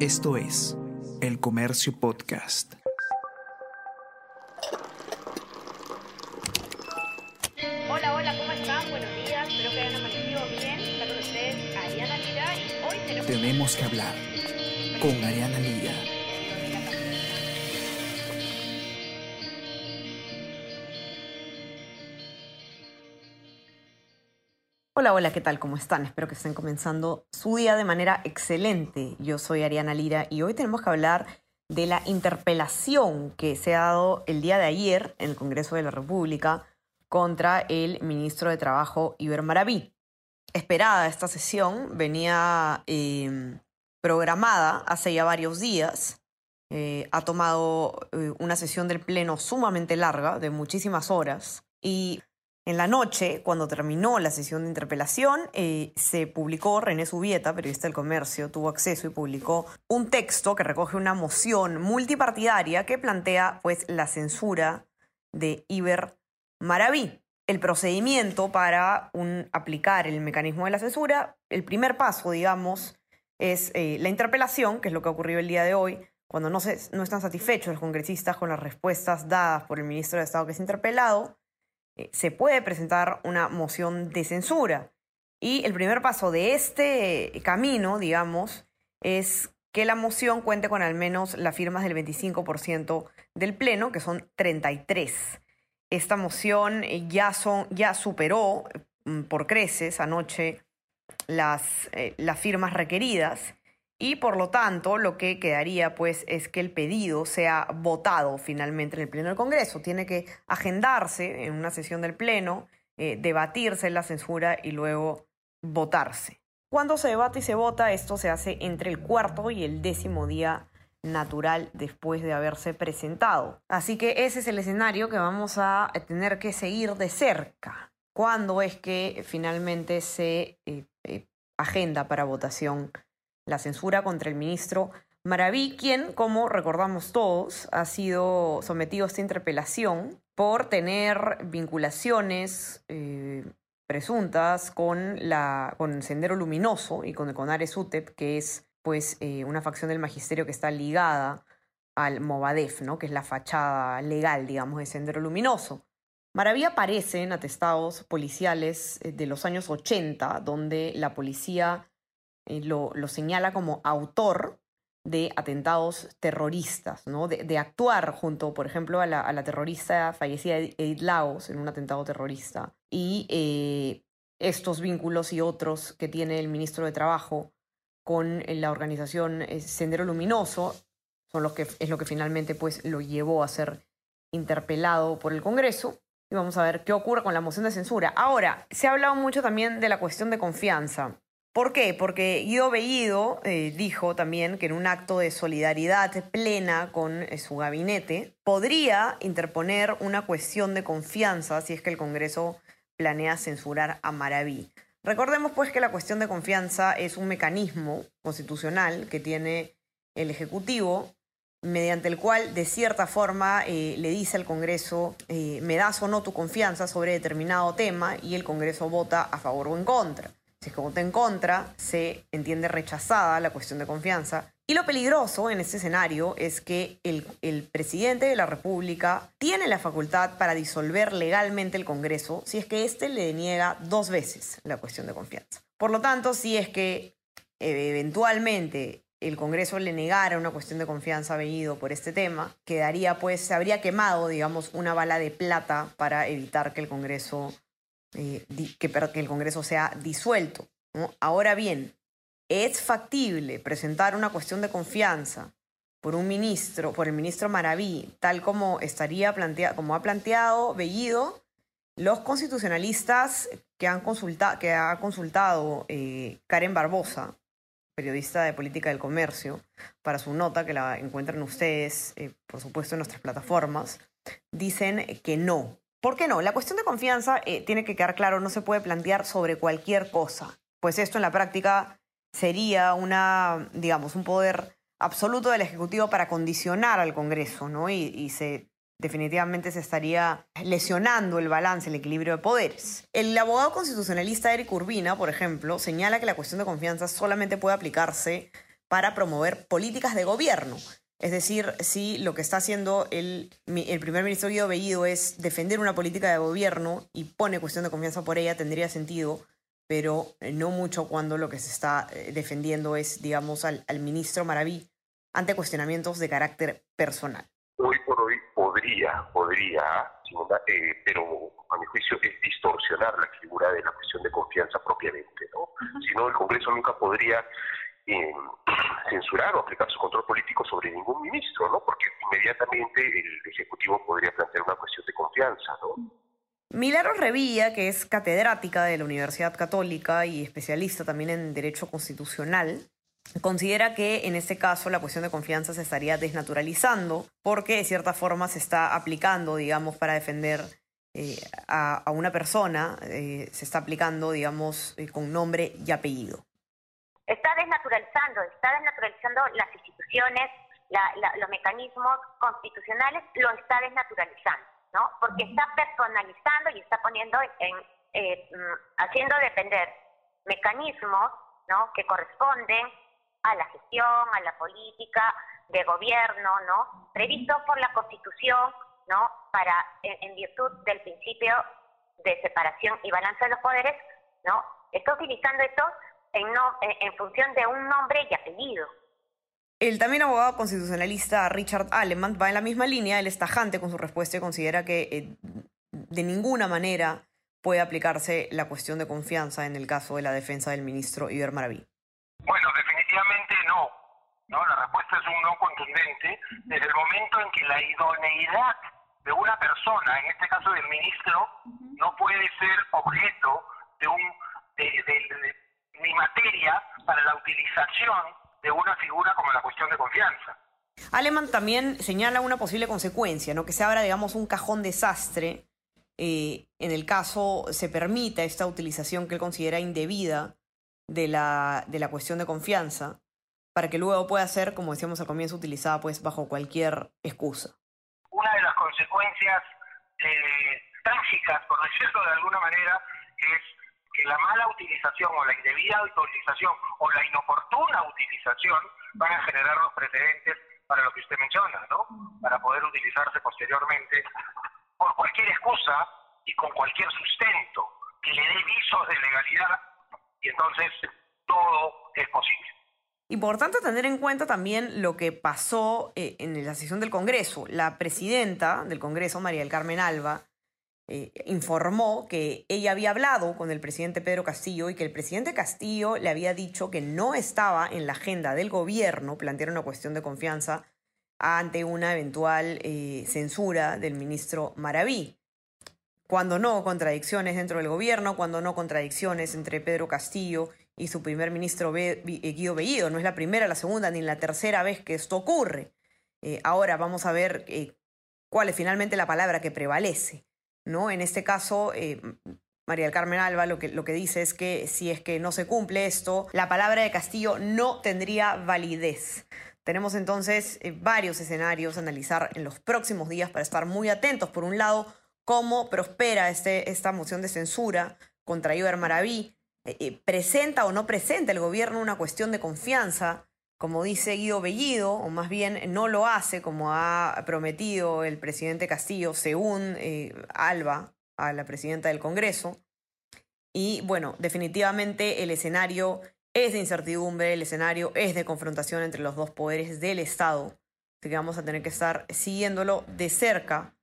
Esto es El Comercio Podcast. Hola, hola, ¿cómo están? Buenos días, espero que hayan amanecido bien. Está con ustedes Ariana Lira y hoy tenemos... Tenemos que hablar con Ariana Lira. Hola, hola, ¿qué tal? ¿Cómo están? Espero que estén comenzando su día de manera excelente. Yo soy Ariana Lira y hoy tenemos que hablar de la interpelación que se ha dado el día de ayer en el Congreso de la República contra el ministro de Trabajo, Iber Maraví. Esperada esta sesión, venía eh, programada hace ya varios días. Eh, ha tomado eh, una sesión del Pleno sumamente larga, de muchísimas horas, y en la noche, cuando terminó la sesión de interpelación, eh, se publicó, René Subieta, periodista del comercio, tuvo acceso y publicó un texto que recoge una moción multipartidaria que plantea pues, la censura de Iber Maraví. El procedimiento para aplicar el mecanismo de la censura, el primer paso, digamos, es eh, la interpelación, que es lo que ha ocurrido el día de hoy, cuando no, no están satisfechos los congresistas con las respuestas dadas por el ministro de Estado que es interpelado, eh, se puede presentar una moción de censura. Y el primer paso de este camino, digamos, es que la moción cuente con al menos las firmas del 25% del Pleno, que son 33. Esta moción eh, ya, son, ya superó mm, por creces anoche las, eh, las firmas requeridas y por lo tanto, lo que quedaría pues es que el pedido sea votado finalmente en el Pleno del Congreso. Tiene que agendarse en una sesión del Pleno, eh, debatirse la censura y luego votarse. Cuando se debate y se vota, esto se hace entre el cuarto y el décimo día natural después de haberse presentado. Así que ese es el escenario que vamos a tener que seguir de cerca. ¿Cuándo es que finalmente se eh, eh, agenda para votación la censura contra el ministro Maraví, quien, como recordamos todos, ha sido sometido a esta interpelación por tener vinculaciones eh, presuntas con, la, con Sendero Luminoso y con el Conares UTEP, que es pues eh, una facción del magisterio que está ligada al Movadef, ¿no? que es la fachada legal, digamos, de Sendero Luminoso. Maraví aparece en atestados policiales eh, de los años 80, donde la policía eh, lo, señala como autor de atentados terroristas, de, actuar junto, por ejemplo, a la, terrorista fallecida Edith Lagos en un atentado terrorista. Y eh, estos vínculos y otros que tiene el ministro de Trabajo con eh, la organización Sendero Luminoso son los que es lo que finalmente pues lo llevó a ser interpelado por el Congreso y vamos a ver qué ocurre con la moción de censura. Ahora, se ha hablado mucho también de la cuestión de confianza. ¿Por qué? Porque Guido Bellido eh, dijo también que en un acto de solidaridad plena con eh, su gabinete podría interponer una cuestión de confianza si es que el Congreso planea censurar a Maraví. Recordemos pues que la cuestión de confianza es un mecanismo constitucional que tiene el Ejecutivo mediante el cual de cierta forma eh, le dice al Congreso me das o no tu confianza sobre determinado tema y el Congreso vota a favor o en contra. Si es que vota en contra, se entiende rechazada la cuestión de confianza. Y lo peligroso en este escenario es que el, presidente de la República tiene la facultad para disolver legalmente el Congreso si es que éste le deniega dos veces la cuestión de confianza. Por lo tanto, si es que eh, eventualmente el Congreso le negara una cuestión de confianza a por este tema, quedaría pues, se habría quemado, digamos, una bala de plata para evitar que el Congreso eh, que, que, el Congreso sea disuelto. Ahora bien, ¿es factible presentar una cuestión de confianza por un ministro, por el ministro Maraví, tal como estaría planteado, como ha planteado Bellido? Los constitucionalistas que, han consulta, que ha consultado eh, Karen Barbosa, periodista de política del comercio, para su nota, que la encuentran ustedes, eh, por supuesto, en nuestras plataformas, dicen que no, ¿Por qué no? La cuestión de confianza eh, tiene que quedar claro, no se puede plantear sobre cualquier cosa, pues esto en la práctica sería una, digamos, un poder absoluto del Ejecutivo para condicionar al Congreso, ¿no? Y, se definitivamente se estaría lesionando el balance, el equilibrio de poderes. El abogado constitucionalista Eric Urbina, por ejemplo, señala que la cuestión de confianza solamente puede aplicarse para promover políticas de gobierno. Es decir, si lo que está haciendo el, el primer ministro Guido Bellido es defender una política de gobierno y pone cuestión de confianza por ella, tendría sentido, pero no mucho cuando lo que se está eh, defendiendo es, digamos, al, al ministro Maraví ante cuestionamientos de carácter personal. Hoy por hoy podría, podría, eh, pero a mi juicio es distorsionar la figura de la cuestión de confianza propiamente, ¿no? Si no, el Congreso nunca podría eh, censurar o aplicar su control político sobre ningún ministro, ¿no? Porque inmediatamente el Ejecutivo podría plantear una cuestión de confianza, ¿no? Milagros Revilla, que es catedrática de la Universidad Católica y especialista también en Derecho Constitucional, considera que en este caso la cuestión de confianza se estaría desnaturalizando porque de cierta forma se está aplicando, digamos, para defender eh, a, una persona, eh, se está aplicando, digamos, eh, con nombre y apellido. Está desnaturalizando, está desnaturalizando las instituciones, los mecanismos constitucionales, lo está desnaturalizando, ¿no? Porque está personalizando y está poniendo en, mm, haciendo depender mecanismos, ¿no? Que corresponden a la gestión, a la política de gobierno, ¿no? Previsto por la Constitución, ¿no? Para, en, virtud del principio de separación y balance de los poderes, ¿no? Está utilizando esto en, no, en, función de un nombre y apellido. El también abogado constitucionalista Richard Aleman va en la misma línea, él es tajante con su respuesta y considera que eh, de ninguna manera puede aplicarse la cuestión de confianza en el caso de la defensa del ministro Iber Maraví. Bueno, definitivamente no. ¿no? La respuesta es un no contundente desde el momento en que la idoneidad de una persona, en este caso del ministro, no puede ser objeto de un de, ni materia para la utilización de una figura como la cuestión de confianza. Aleman también señala una posible consecuencia, ¿no? que se abra, digamos, un cajón desastre eh, en el caso se permita esta utilización que él considera indebida de la, de la cuestión de confianza para que luego pueda ser, como decíamos al comienzo, utilizada pues bajo cualquier excusa. Una de las consecuencias eh, trágicas, por decirlo de alguna manera, es que la mala utilización o la indebida utilización o la inoportuna utilización van a generar los precedentes para lo que usted menciona, ¿no? Para poder utilizarse posteriormente por cualquier excusa y con cualquier sustento que le dé visos de legalidad y entonces todo es posible. Importante tener en cuenta también lo que pasó eh, en la sesión del Congreso. La presidenta del Congreso, María del Carmen Alba, eh, informó que ella había hablado con el presidente Pedro Castillo y que el presidente Castillo le había dicho que no estaba en la agenda del gobierno plantear una cuestión de confianza ante una eventual eh, censura del ministro Maraví cuando no contradicciones dentro del gobierno, cuando no contradicciones entre Pedro Castillo y su primer ministro eh, Guido Bellido. No es la primera, la segunda ni la tercera vez que esto ocurre. Ahora vamos a ver cuál es finalmente la palabra que prevalece. En este caso, María del Carmen Alba lo que, lo que dice es que si es que no se cumple esto, la palabra de Castillo no tendría validez. Tenemos entonces varios escenarios a analizar en los próximos días para estar muy atentos. Por un lado, cómo prospera este, esta moción de censura contra Iber Maraví. Eh, eh, ¿Presenta o no presenta el gobierno una cuestión de confianza, como dice Guido Bellido, o más bien no lo hace como ha prometido el presidente Castillo, según eh, Alba, a la presidenta del Congreso? Y bueno, definitivamente el escenario es de incertidumbre, el escenario es de confrontación entre los dos poderes del Estado. Así que vamos a tener que estar siguiéndolo de cerca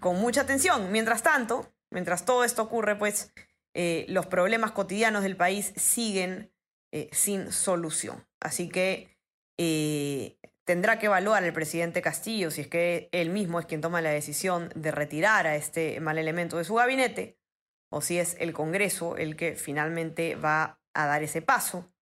con mucha atención. Mientras tanto, mientras todo esto ocurre, pues eh, los problemas cotidianos del país siguen eh, sin solución. Así que eh, tendrá que evaluar el presidente Castillo si es que él mismo es quien toma la decisión de retirar a este mal elemento de su gabinete o si es el Congreso el que finalmente va a dar ese paso.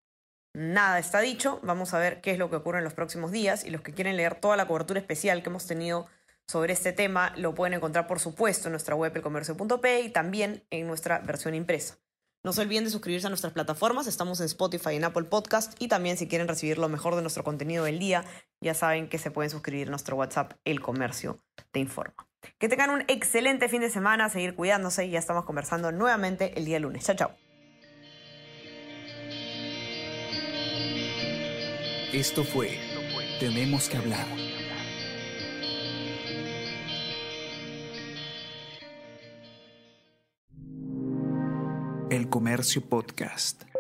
Nada está dicho, vamos a ver qué es lo que ocurre en los próximos días y los que quieren leer toda la cobertura especial que hemos tenido sobre este tema lo pueden encontrar, por supuesto, en nuestra web elcomercio.p y también en nuestra versión impresa. No se olviden de suscribirse a nuestras plataformas, estamos en Spotify y en Apple Podcast y también si quieren recibir lo mejor de nuestro contenido del día, ya saben que se pueden suscribir a nuestro WhatsApp El Comercio Te Informa. Que tengan un excelente fin de semana, seguir cuidándose y ya estamos conversando nuevamente el día lunes. Chao, chao. Esto fue Tenemos que hablar. Comercio Podcast.